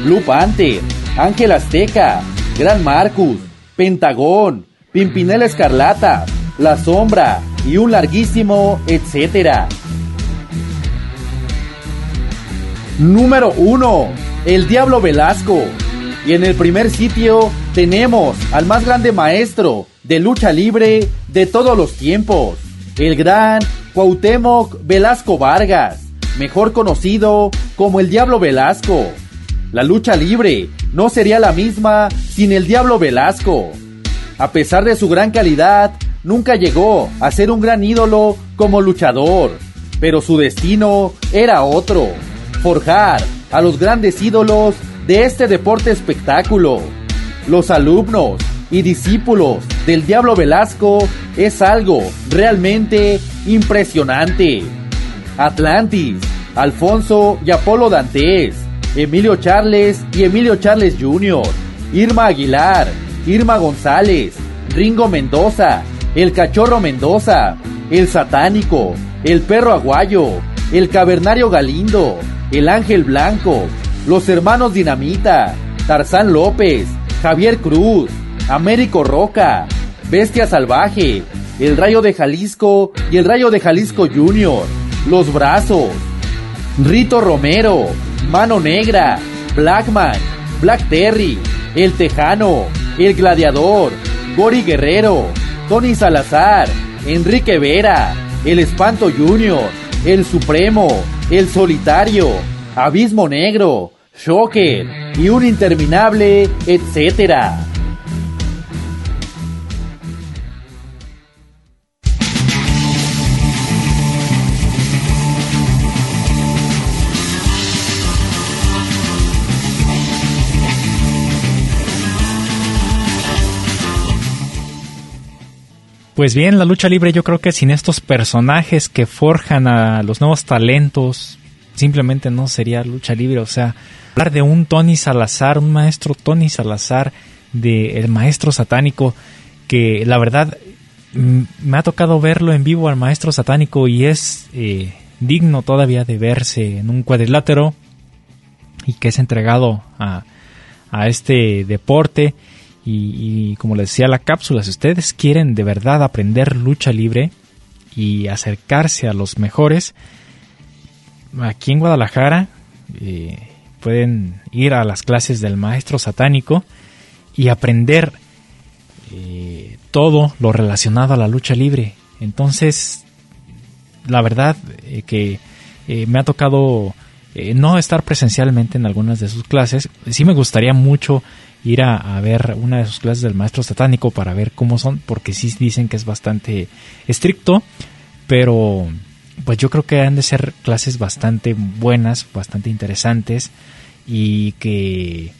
Blue Panther, Ángel Azteca, Gran Marcus, Pentagón, Pimpinela Escarlata, La Sombra y un larguísimo etcétera. Número 1. El Diablo Velasco. Y en el primer sitio tenemos al más grande maestro de lucha libre de todos los tiempos, el gran Cuauhtémoc Velasco Vargas, mejor conocido como el Diablo Velasco. La lucha libre no sería la misma sin el Diablo Velasco. A pesar de su gran calidad, nunca llegó a ser un gran ídolo como luchador, pero su destino era otro, forjar a los grandes ídolos de este deporte espectáculo. Los alumnos y discípulos del Diablo Velasco es algo realmente impresionante. Atlantis, Alfonso y Apolo Dantes, Emilio Charles y Emilio Charles Jr., Irma Aguilar, Irma González, Ringo Mendoza, El Cachorro Mendoza, El Satánico, el perro aguayo, el cavernario Galindo, el ángel blanco, los hermanos Dinamita, Tarzán López, Javier Cruz, Américo Roca, Bestia Salvaje, el Rayo de Jalisco y el Rayo de Jalisco Junior, Los Brazos, Rito Romero, Mano Negra, Blackman, Black Terry, El Tejano, El Gladiador, Gori Guerrero, Tony Salazar, Enrique Vera, El Espanto Junior, El Supremo, El Solitario, Abismo Negro, Shocker y un interminable, etcétera.
Pues bien, la lucha libre yo creo que sin estos personajes que forjan a los nuevos talentos, simplemente no sería lucha libre. O sea, hablar de un Tony Salazar, un maestro Tony Salazar, de el maestro satánico, que la verdad mm, me ha tocado verlo en vivo al maestro satánico y es eh, digno todavía de verse en un cuadrilátero y que es entregado a, a este deporte y, como les decía la cápsula, si ustedes quieren de verdad aprender lucha libre y acercarse a los mejores, aquí en Guadalajara eh, pueden ir a las clases del maestro satánico y aprender eh, todo lo relacionado a la lucha libre. Entonces, la verdad eh, que me ha tocado no estar presencialmente en algunas de sus clases. Sí me gustaría mucho ir a, ver una de sus clases del maestro satánico para ver cómo son, porque sí dicen que es bastante estricto, pero pues yo creo que han de ser clases bastante buenas, bastante interesantes y que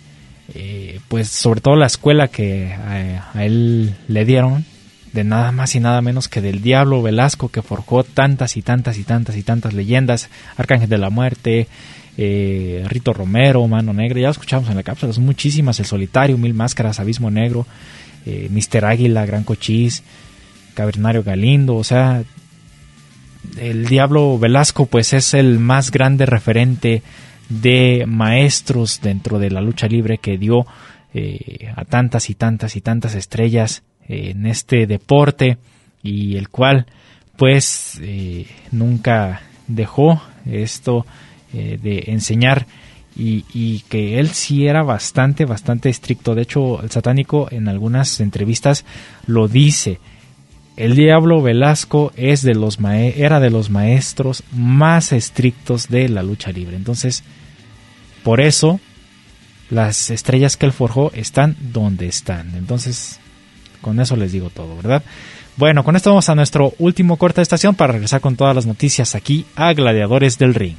eh, pues sobre todo la escuela que a, él le dieron de nada más y nada menos que del diablo Velasco que forjó tantas y tantas y tantas y tantas leyendas, Arcángel de la Muerte, eh, Rito Romero, Mano Negra, ya lo escuchamos en la cápsula, son muchísimas, El Solitario, Mil Máscaras, Abismo Negro, eh, Mister Águila, Gran Cochís, Cavernario Galindo, o sea, el Diablo Velasco pues es el más grande referente de maestros dentro de la lucha libre que dio eh, a tantas y tantas y tantas estrellas en este deporte y el cual pues nunca dejó esto eh, de enseñar y, que él sí era bastante, bastante estricto. De hecho, el satánico en algunas entrevistas lo dice. El diablo Velasco es de los era de los maestros más estrictos de la lucha libre. Entonces, por eso las estrellas que él forjó están donde están. Entonces, con eso les digo todo, ¿verdad? Bueno, con esto vamos a nuestro último corte de estación para regresar con todas las noticias aquí a Gladiadores del Ring.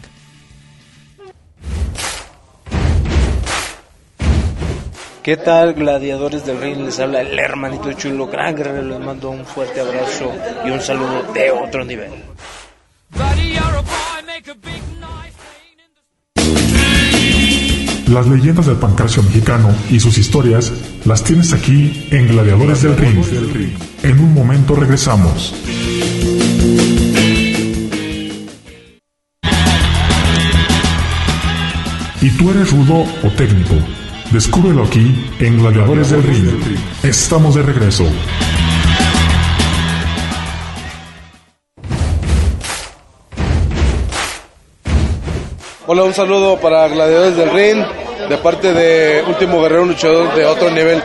¿Qué tal, gladiadores del ring? Les habla el hermanito chulo, gran guerrero. Les mando un fuerte abrazo y un saludo de otro nivel.
Las leyendas del pancracio mexicano y sus historias las tienes aquí en Gladiadores del Ring. En un momento regresamos. ¿Y tú eres rudo o técnico? Descúbrelo aquí en Gladiadores del Ring. Estamos de regreso.
Hola, un saludo para Gladiadores del Ring, de parte de Último Guerrero Luchador de otro nivel.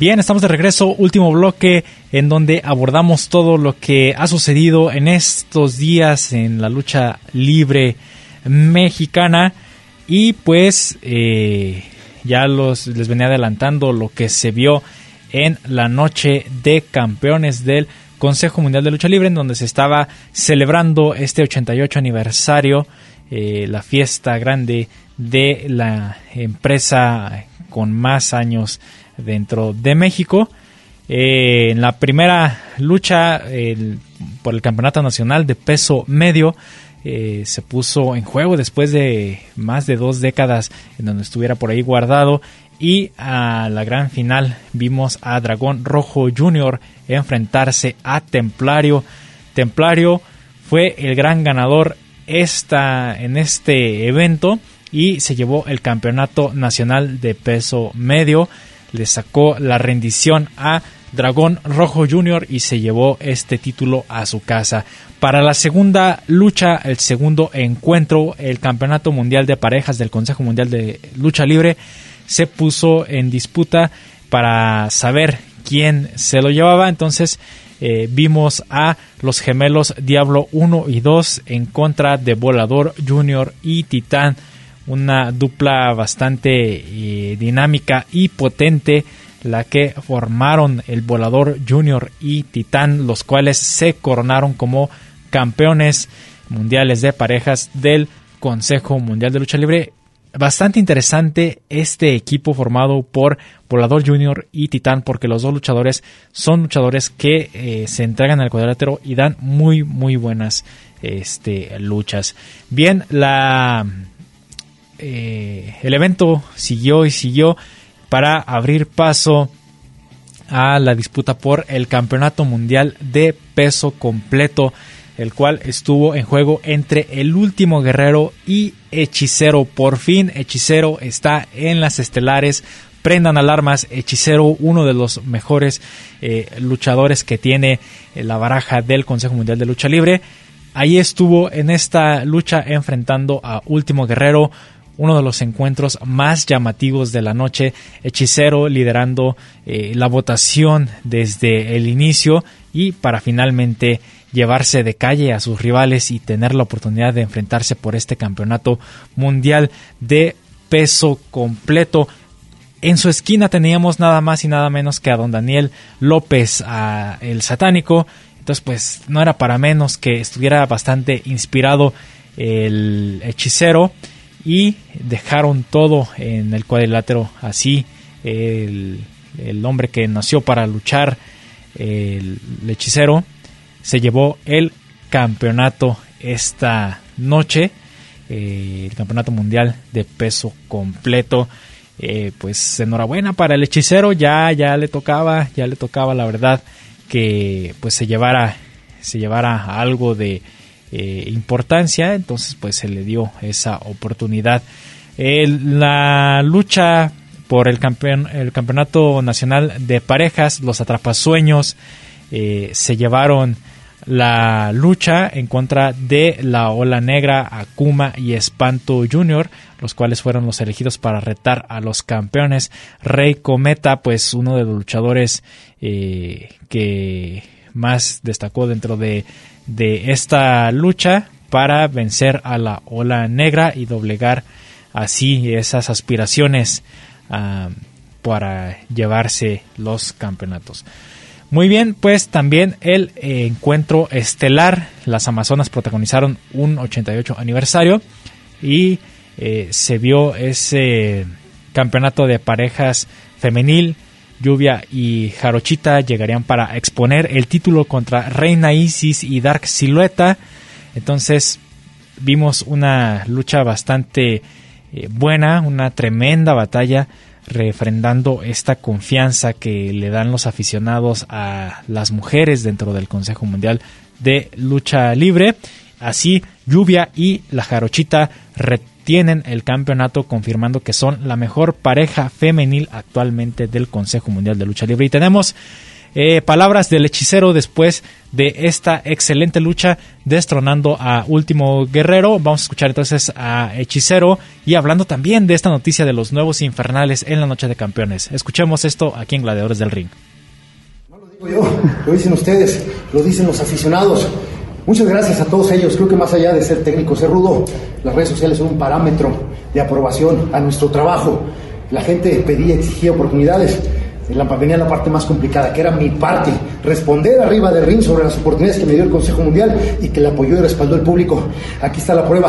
Bien, estamos de regreso, último bloque en donde abordamos todo lo que ha sucedido en estos días en la lucha libre mexicana. Y pues eh, ya los, les venía adelantando lo que se vio en la noche de campeones del Consejo Mundial de Lucha Libre en donde se estaba celebrando este 88 aniversario, eh, la fiesta grande de la empresa con más años dentro de México. Eh, en la primera lucha por el campeonato nacional de peso medio, eh, se puso en juego después de más de dos décadas en donde estuviera por ahí guardado y a la gran final vimos a Dragón Rojo Jr. enfrentarse a Templario. Templario fue el gran ganador esta, en este evento y se llevó el campeonato nacional de peso medio. Le sacó la rendición a Dragón Rojo Jr. y se llevó este título a su casa. Para la segunda lucha, el segundo encuentro, el Campeonato Mundial de Parejas del Consejo Mundial de Lucha Libre se puso en disputa para saber quién se lo llevaba. Entonces eh, vimos a los gemelos Diablo 1 y 2 en contra de Volador Jr. y Titán. Una dupla bastante eh, dinámica y potente la que formaron el Volador Junior y Titán, los cuales se coronaron como campeones mundiales de parejas del Consejo Mundial de Lucha Libre. Bastante interesante este equipo formado por Volador Junior y Titán porque los dos luchadores son luchadores que eh, se entregan al cuadrilátero y dan muy muy buenas este, luchas. Bien, la eh, el evento siguió y siguió para abrir paso a la disputa por el Campeonato Mundial de Peso Completo, el cual estuvo en juego entre el último guerrero y Hechicero. Por fin Hechicero está en las estelares. Prendan alarmas, Hechicero, uno de los mejores eh, luchadores que tiene eh, la baraja del Consejo Mundial de Lucha Libre. Ahí estuvo en esta lucha enfrentando a Último Guerrero, uno de los encuentros más llamativos de la noche, Hechicero liderando eh, la votación desde el inicio y para finalmente llevarse de calle a sus rivales y tener la oportunidad de enfrentarse por este campeonato mundial de peso completo. En su esquina teníamos nada más y nada menos que a don Daniel López, a el satánico. Entonces, pues no era para menos que estuviera bastante inspirado el hechicero y dejaron todo en el cuadrilátero. Así el, hombre que nació para luchar el, hechicero se llevó el campeonato esta noche eh, el campeonato mundial de peso completo. Eh, pues enhorabuena para el hechicero ya ya le tocaba ya le tocaba la verdad que pues se llevara se llevara algo de eh, importancia, entonces pues se le dio esa oportunidad. la lucha por el, el campeonato nacional de parejas, los atrapasueños eh, se llevaron la lucha en contra de la Ola Negra, Akuma y Espanto Junior, los cuales fueron los elegidos para retar a los campeones. Rey Cometa, pues uno de los luchadores eh, que más destacó dentro de de esta lucha para vencer a la ola negra y doblegar así esas aspiraciones ah, para llevarse los campeonatos. Muy bien, pues también el encuentro estelar, las Amazonas protagonizaron un 88 aniversario y eh, se vio ese campeonato de parejas femenil Lluvia y Jarochita llegarían para exponer el título contra Reina Isis y Dark Silueta. Entonces vimos una lucha bastante eh, buena, una tremenda batalla refrendando esta confianza que le dan los aficionados a las mujeres dentro del Consejo Mundial de Lucha Libre. Así, Lluvia y la Jarochita tienen el campeonato confirmando que son la mejor pareja femenil actualmente del Consejo Mundial de Lucha Libre. Y tenemos eh, palabras del hechicero después de esta excelente lucha destronando a Último Guerrero. Vamos a escuchar entonces a Hechicero y hablando también de esta noticia de los nuevos infernales en la Noche de Campeones. Escuchemos esto aquí en Gladiadores del Ring.
No lo digo yo, lo dicen ustedes, lo dicen los aficionados. Muchas gracias a todos ellos. Creo que más allá de ser técnico, ser rudo, las redes sociales son un parámetro de aprobación a nuestro trabajo. La gente pedía, exigía oportunidades. venía la parte más complicada, que era mi parte, responder arriba del ring sobre las oportunidades que me dio el Consejo Mundial y que le apoyó y respaldó el público. Aquí está la prueba.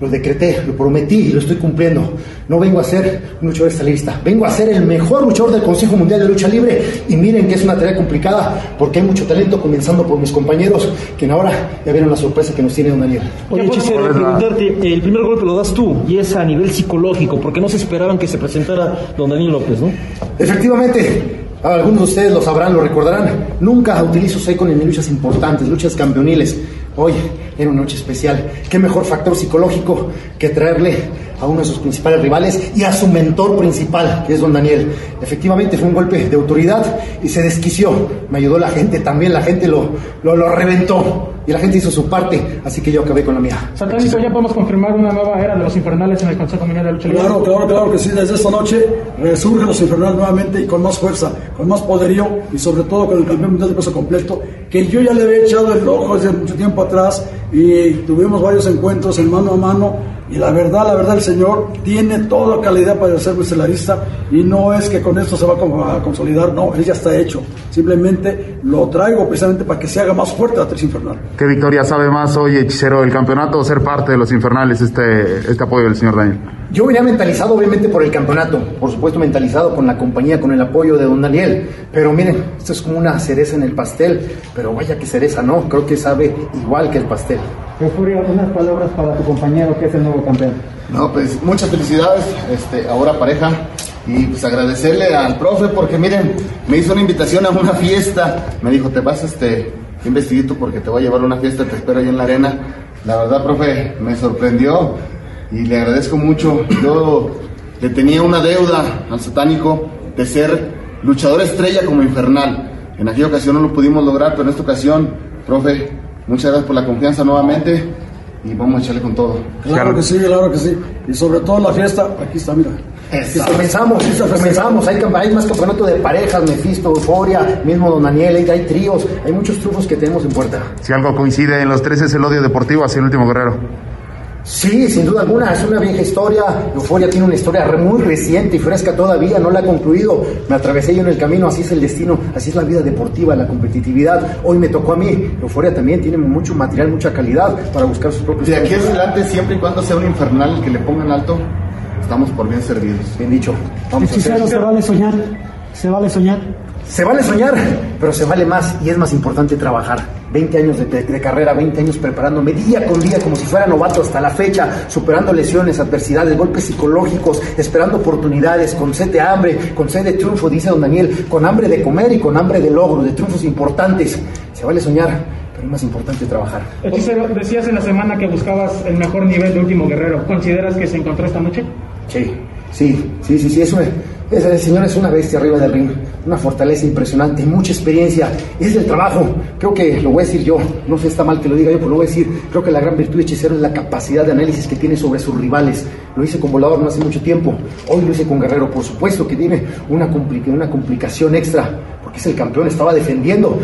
Lo decreté, lo prometí y lo estoy cumpliendo. No vengo a ser un luchador estalista, vengo a ser el mejor luchador del Consejo Mundial de Lucha Libre. Y miren que es una tarea complicada porque hay mucho talento, comenzando por mis compañeros, que ahora ya vieron la sorpresa que nos tiene Don Daniel.
Oye, Hechicero, preguntarte, el primer golpe lo das tú y es a nivel psicológico, porque no se esperaban que se presentara Don Daniel López, ¿no?
Efectivamente, algunos de ustedes lo sabrán, lo recordarán. Nunca utilizo Seikon en luchas importantes, luchas campeoniles. Hoy era una noche especial. ¿Qué mejor factor psicológico que traerle a uno de sus principales rivales y a su mentor principal, que es don Daniel? Efectivamente fue un golpe de autoridad y se desquició. Me ayudó la gente también, la gente lo, lo, lo reventó y la gente hizo su parte, así que yo acabé con la mía.
Satánico, ya podemos confirmar una nueva era de los infernales en el Consejo Mundial de Lucha Libre.
Claro, claro, claro que sí. Desde esta noche resurgen los infernales nuevamente y con más fuerza, con más poderío y sobre todo con el campeón mundial de peso completo, que yo ya le había echado el ojo desde mucho tiempo atrás y tuvimos varios encuentros en mano a mano y la verdad, la verdad, el señor tiene toda calidad para ser estelarista y no es que con esto se va a consolidar, no, él ya está hecho. Simplemente lo traigo precisamente para que se haga más fuerte la Tres Infernal.
¿Qué victoria sabe más hoy, hechicero, del campeonato o ser parte de los infernales este, este apoyo del señor Daniel?
Yo venía mentalizado obviamente por el campeonato, por supuesto mentalizado con la compañía, con el apoyo de don Daniel, pero miren, esto es como una cereza en el pastel, pero vaya que cereza, no, creo que sabe igual que el pastel.
Euforia, unas palabras para tu compañero que es el nuevo campeón.
No, pues muchas felicidades, este, ahora pareja, y pues agradecerle al profe porque miren, me hizo una invitación a una fiesta, me dijo, te vas este, investiguito porque te voy a llevar a una fiesta, te espero ahí en la arena. La verdad, profe, me sorprendió y le agradezco mucho. Yo le tenía una deuda al satánico de ser luchador estrella como infernal. En aquella ocasión no lo pudimos lograr, pero en esta ocasión, profe, muchas gracias por la confianza nuevamente y vamos a echarle con todo.
Claro que sí, claro que sí. Y sobre todo la fiesta, aquí está, mira.
Comenzamos, comenzamos, hay, hay, más campeonato de parejas, Mephisto, Euforia, mismo Don Daniel, hay, hay tríos, hay muchos trufos que tenemos en puerta.
Si algo coincide en los tres es el odio deportivo hacia el último guerrero.
Sí, sin duda alguna, es una vieja historia. Euforia tiene una historia muy reciente y fresca todavía, no la ha concluido. Me atravesé yo en el camino, así es el destino, así es la vida deportiva, la competitividad. Hoy me tocó a mí. Euforia también tiene mucho material, mucha calidad para buscar sus propios.
De aquí en adelante, siempre y cuando sea un infernal que le pongan alto, estamos por bien servidos.
Bien dicho.
Vamos a hacer. se vale soñar, se vale soñar.
Se vale soñar, pero se vale más y es más importante trabajar. 20 años de, de, carrera, 20 años preparándome día con día como si fuera novato hasta la fecha, superando lesiones, adversidades, golpes psicológicos, esperando oportunidades, con sed de hambre, con sed de triunfo, dice don Daniel, con hambre de comer y con hambre de logro, de triunfos importantes. Se vale soñar, pero es más importante trabajar.
Hechicero, decías en la semana que buscabas el mejor nivel de último guerrero. ¿Consideras que se encontró esta noche?
Sí, sí, sí, sí, sí, es. Ese señor es una bestia arriba del ring, una fortaleza impresionante, mucha experiencia, es del trabajo. Creo que lo voy a decir yo, no sé, está mal que lo diga yo, pero lo voy a decir. Creo que la gran virtud de Hechicero es la capacidad de análisis que tiene sobre sus rivales. Lo hice con Volador no hace mucho tiempo, hoy lo hice con Guerrero, por supuesto que tiene una, una complicación extra, porque es el campeón, estaba defendiendo.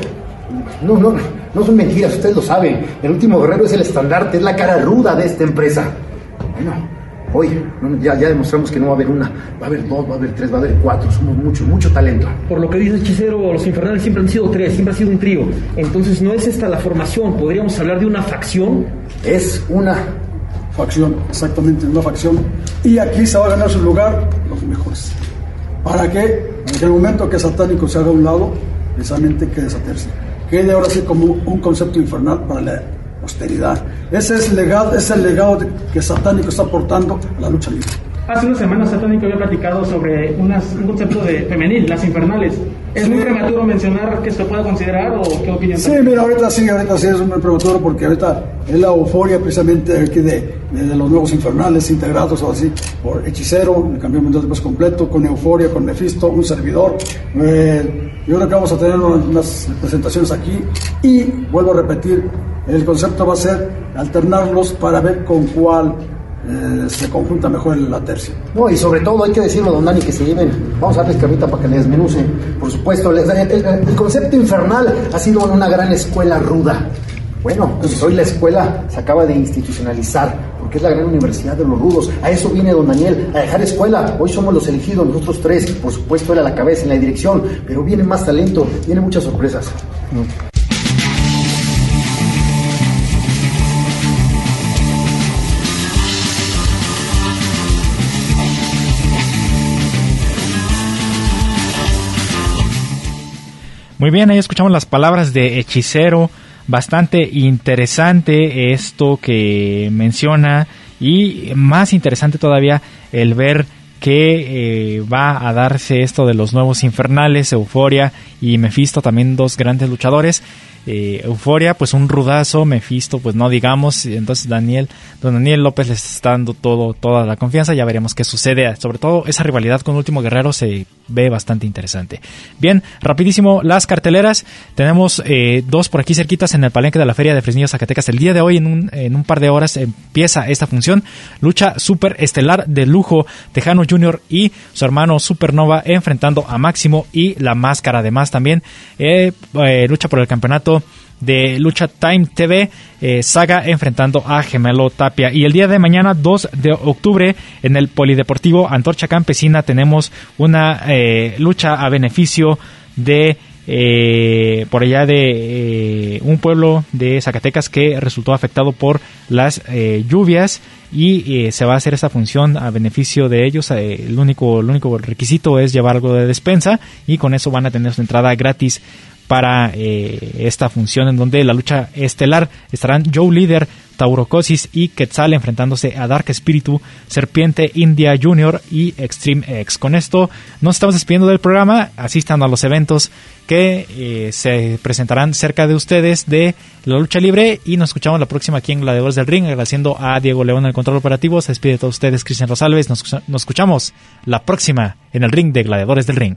No, no, no son mentiras, ustedes lo saben. El último Guerrero es el estandarte, es la cara ruda de esta empresa. Bueno, Hoy ya, ya demostramos que no va a haber una, va a haber dos, va a haber tres, va a haber cuatro. Somos mucho, mucho talento.
Por lo que dice Hechicero, los infernales siempre han sido tres, siempre ha sido un trío. Entonces, ¿no es esta la formación? ¿Podríamos hablar de una facción?
Es una
facción, exactamente, una facción. Y aquí se va a ganar su lugar los mejores. ¿Para que En el momento que Satánico se haga a un lado, precisamente quede esa tercia. Quede ahora sí como un concepto infernal para la posteridad. Ese es, legado, es el legado que Satánico está aportando a la lucha libre.
Hace unas semanas Satánico había platicado sobre unas, un concepto de femenil, las infernales. ¿Es muy prematuro mencionar que se pueda considerar o qué opinión
Sí, mira, ahorita sí, ahorita sí es muy prematuro porque ahorita es la euforia precisamente aquí de, de, los nuevos infernales integrados o así, por Hechicero, el campeón mundial de peso completo, con Euforia, con Mephisto, un servidor. Eh, yo creo que vamos a tener unas presentaciones aquí y vuelvo a repetir, el concepto va a ser alternarlos para ver con cuál eh, se conjunta mejor la tercia.
No, y sobre todo hay que decirlo, don Dani, que se lleven, vamos a darles carnita para que les desmenucen. Por supuesto, el, el, el, concepto infernal ha sido una gran escuela ruda. Bueno, pues hoy la escuela se acaba de institucionalizar, porque es la gran universidad de los rudos. A eso viene don Daniel, a dejar escuela. Hoy somos los elegidos, nosotros tres. Por supuesto, él a la cabeza, en la dirección, pero viene más talento, viene muchas sorpresas.
Muy bien, ahí escuchamos las palabras de Hechicero. Bastante interesante esto que menciona y más interesante todavía el ver que eh, va a darse esto de los nuevos infernales, Euforia y Mephisto, también dos grandes luchadores. Eh, Euforia, pues un rudazo, Mephisto, pues no digamos, entonces Daniel, don Daniel López les está dando todo, toda la confianza, ya veremos qué sucede, sobre todo esa rivalidad con Último Guerrero se ve bastante interesante. Bien, rapidísimo, las carteleras, tenemos eh, dos por aquí cerquitas en el palenque de la Feria de Fresnillo Zacatecas, el día de hoy en un, en un par de horas empieza esta función, lucha super estelar de lujo, Tejano Jr. y su hermano Supernova enfrentando a Máximo y la máscara además también, eh, lucha por el campeonato de Lucha Time TV, eh, Saga enfrentando a Gemelo Tapia. Y el día de mañana, 2 de octubre, en el Polideportivo Antorcha Campesina, tenemos una eh, lucha a beneficio de eh, por allá de un pueblo de Zacatecas que resultó afectado por las lluvias y se va a hacer esta función a beneficio de ellos. el, único, el único requisito es llevar algo de despensa y con eso van a tener su entrada gratis para eh, esta función en donde la lucha estelar estarán Joe Líder, Taurocosis y Quetzal enfrentándose a Dark Spiritu, Serpiente India Junior y Extreme X. Con esto nos estamos despidiendo del programa, asistan a los eventos que eh, se presentarán cerca de ustedes de la lucha libre y nos escuchamos la próxima aquí en Gladiadores del Ring, agradeciendo a Diego León el control operativo, se despide de todos ustedes Cristian Rosalves, nos, nos escuchamos la próxima en el ring de Gladiadores del Ring.